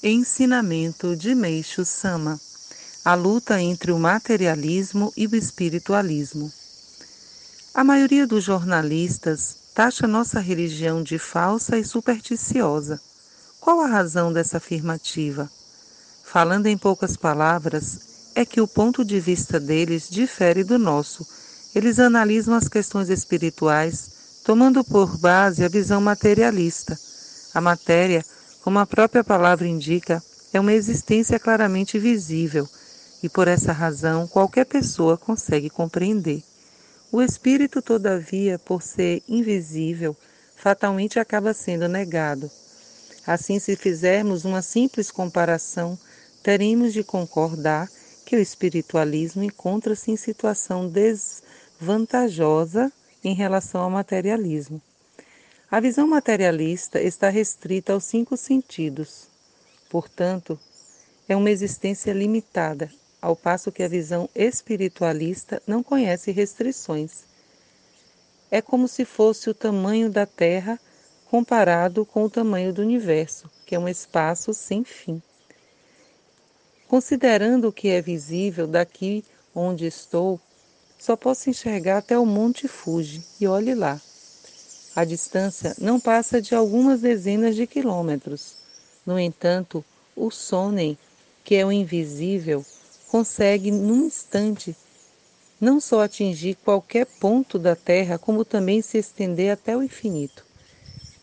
Ensinamento de Meixo Sama: A luta entre o materialismo e o espiritualismo. A maioria dos jornalistas taxa nossa religião de falsa e supersticiosa. Qual a razão dessa afirmativa? Falando em poucas palavras, é que o ponto de vista deles difere do nosso. Eles analisam as questões espirituais tomando por base a visão materialista. A matéria como a própria palavra indica, é uma existência claramente visível e por essa razão qualquer pessoa consegue compreender. O espírito, todavia, por ser invisível, fatalmente acaba sendo negado. Assim, se fizermos uma simples comparação, teremos de concordar que o espiritualismo encontra-se em situação desvantajosa em relação ao materialismo. A visão materialista está restrita aos cinco sentidos. Portanto, é uma existência limitada, ao passo que a visão espiritualista não conhece restrições. É como se fosse o tamanho da Terra comparado com o tamanho do universo, que é um espaço sem fim. Considerando o que é visível daqui onde estou, só posso enxergar até o Monte Fuji, e olhe lá. A distância não passa de algumas dezenas de quilômetros. No entanto, o Sonnen, que é o invisível, consegue num instante não só atingir qualquer ponto da Terra, como também se estender até o infinito.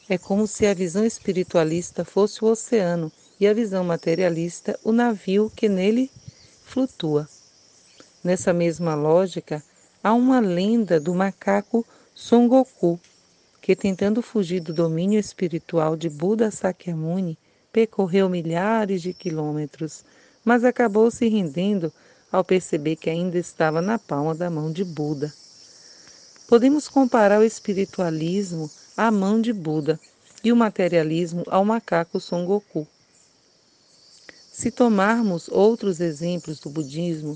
É como se a visão espiritualista fosse o oceano e a visão materialista o navio que nele flutua. Nessa mesma lógica, há uma lenda do macaco Son Goku, que, tentando fugir do domínio espiritual de Buda Sakyamuni, percorreu milhares de quilômetros, mas acabou se rendendo ao perceber que ainda estava na palma da mão de Buda. Podemos comparar o espiritualismo à mão de Buda e o materialismo ao macaco Son Goku. Se tomarmos outros exemplos do budismo,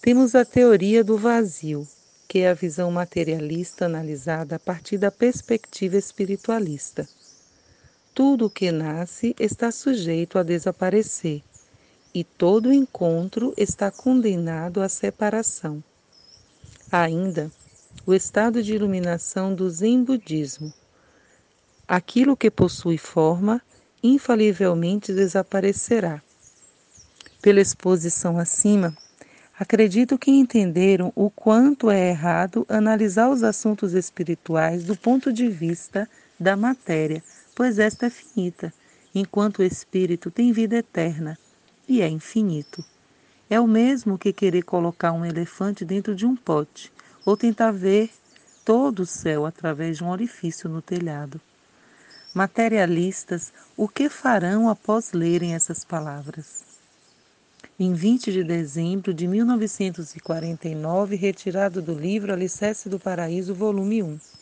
temos a teoria do vazio, que é a visão materialista analisada a partir da perspectiva espiritualista. Tudo o que nasce está sujeito a desaparecer, e todo encontro está condenado à separação. Ainda, o estado de iluminação do Zen Budismo. Aquilo que possui forma, infalivelmente desaparecerá. Pela exposição acima, Acredito que entenderam o quanto é errado analisar os assuntos espirituais do ponto de vista da matéria, pois esta é finita, enquanto o espírito tem vida eterna e é infinito. É o mesmo que querer colocar um elefante dentro de um pote ou tentar ver todo o céu através de um orifício no telhado. Materialistas, o que farão após lerem essas palavras? Em 20 de dezembro de 1949, retirado do livro Alicerce do Paraíso, volume 1.